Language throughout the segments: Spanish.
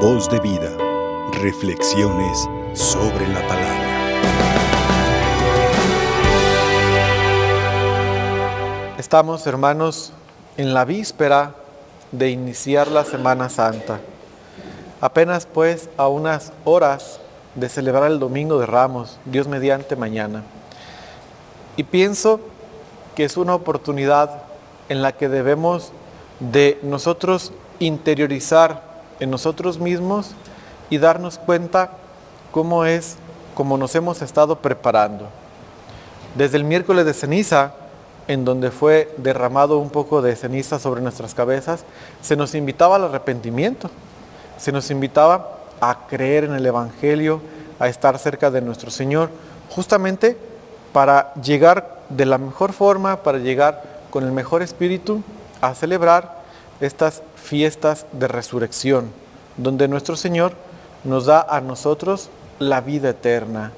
Voz de vida. Reflexiones sobre la palabra. Estamos, hermanos, en la víspera de iniciar la Semana Santa. Apenas pues a unas horas de celebrar el Domingo de Ramos, Dios mediante mañana. Y pienso que es una oportunidad en la que debemos de nosotros interiorizar en nosotros mismos y darnos cuenta cómo es, cómo nos hemos estado preparando. Desde el miércoles de ceniza, en donde fue derramado un poco de ceniza sobre nuestras cabezas, se nos invitaba al arrepentimiento, se nos invitaba a creer en el Evangelio, a estar cerca de nuestro Señor, justamente para llegar de la mejor forma, para llegar con el mejor espíritu a celebrar estas fiestas de resurrección, donde nuestro Señor nos da a nosotros la vida eterna,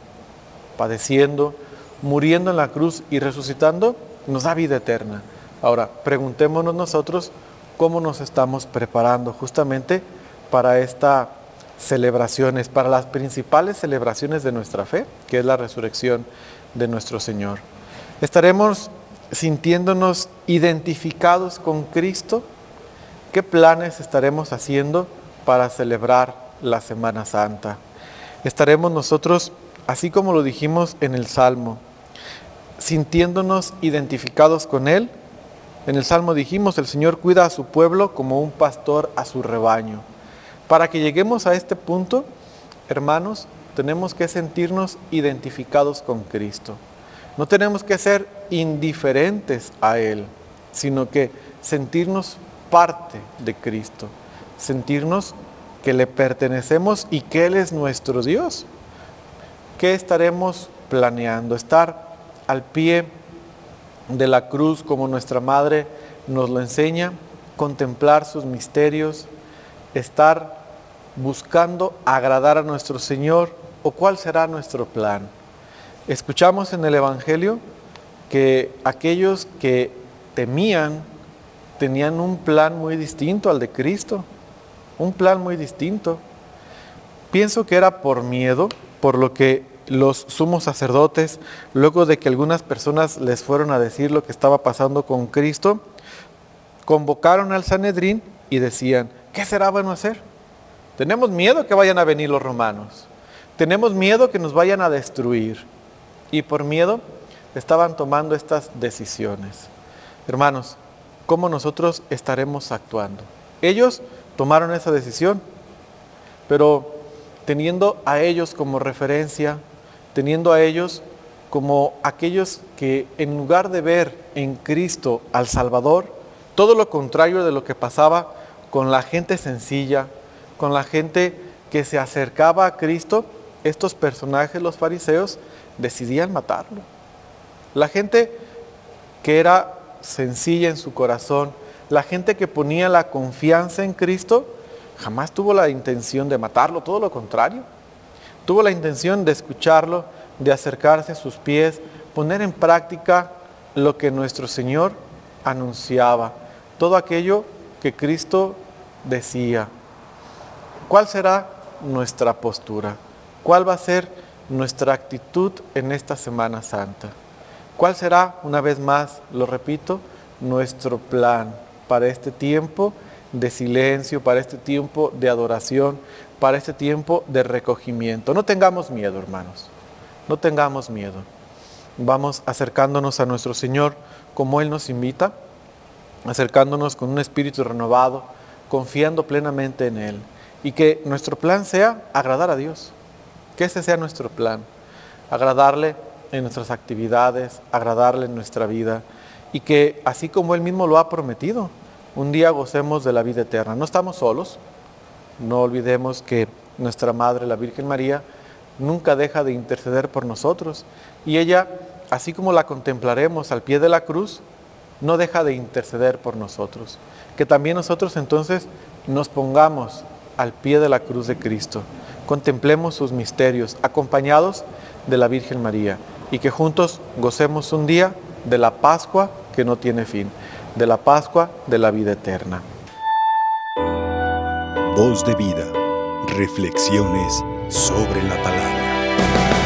padeciendo, muriendo en la cruz y resucitando, nos da vida eterna. Ahora, preguntémonos nosotros cómo nos estamos preparando justamente para estas celebraciones, para las principales celebraciones de nuestra fe, que es la resurrección de nuestro Señor. Estaremos sintiéndonos identificados con Cristo ¿Qué planes estaremos haciendo para celebrar la Semana Santa? Estaremos nosotros, así como lo dijimos en el Salmo, sintiéndonos identificados con Él. En el Salmo dijimos, el Señor cuida a su pueblo como un pastor a su rebaño. Para que lleguemos a este punto, hermanos, tenemos que sentirnos identificados con Cristo. No tenemos que ser indiferentes a Él, sino que sentirnos parte de Cristo, sentirnos que le pertenecemos y que Él es nuestro Dios. ¿Qué estaremos planeando? Estar al pie de la cruz como nuestra madre nos lo enseña, contemplar sus misterios, estar buscando agradar a nuestro Señor o cuál será nuestro plan. Escuchamos en el Evangelio que aquellos que temían tenían un plan muy distinto al de Cristo, un plan muy distinto. Pienso que era por miedo, por lo que los sumos sacerdotes, luego de que algunas personas les fueron a decir lo que estaba pasando con Cristo, convocaron al Sanedrín y decían, ¿qué será bueno hacer? Tenemos miedo que vayan a venir los romanos, tenemos miedo que nos vayan a destruir. Y por miedo estaban tomando estas decisiones. Hermanos, cómo nosotros estaremos actuando. Ellos tomaron esa decisión, pero teniendo a ellos como referencia, teniendo a ellos como aquellos que en lugar de ver en Cristo al Salvador, todo lo contrario de lo que pasaba con la gente sencilla, con la gente que se acercaba a Cristo, estos personajes, los fariseos, decidían matarlo. La gente que era sencilla en su corazón, la gente que ponía la confianza en Cristo, jamás tuvo la intención de matarlo, todo lo contrario. Tuvo la intención de escucharlo, de acercarse a sus pies, poner en práctica lo que nuestro Señor anunciaba, todo aquello que Cristo decía. ¿Cuál será nuestra postura? ¿Cuál va a ser nuestra actitud en esta Semana Santa? ¿Cuál será, una vez más, lo repito, nuestro plan para este tiempo de silencio, para este tiempo de adoración, para este tiempo de recogimiento? No tengamos miedo, hermanos, no tengamos miedo. Vamos acercándonos a nuestro Señor como Él nos invita, acercándonos con un espíritu renovado, confiando plenamente en Él. Y que nuestro plan sea agradar a Dios, que ese sea nuestro plan, agradarle en nuestras actividades, agradarle en nuestra vida y que así como Él mismo lo ha prometido, un día gocemos de la vida eterna. No estamos solos, no olvidemos que nuestra Madre, la Virgen María, nunca deja de interceder por nosotros y ella, así como la contemplaremos al pie de la cruz, no deja de interceder por nosotros. Que también nosotros entonces nos pongamos al pie de la cruz de Cristo, contemplemos sus misterios, acompañados de la Virgen María y que juntos gocemos un día de la Pascua que no tiene fin, de la Pascua de la vida eterna. Voz de vida, Reflexiones sobre la palabra.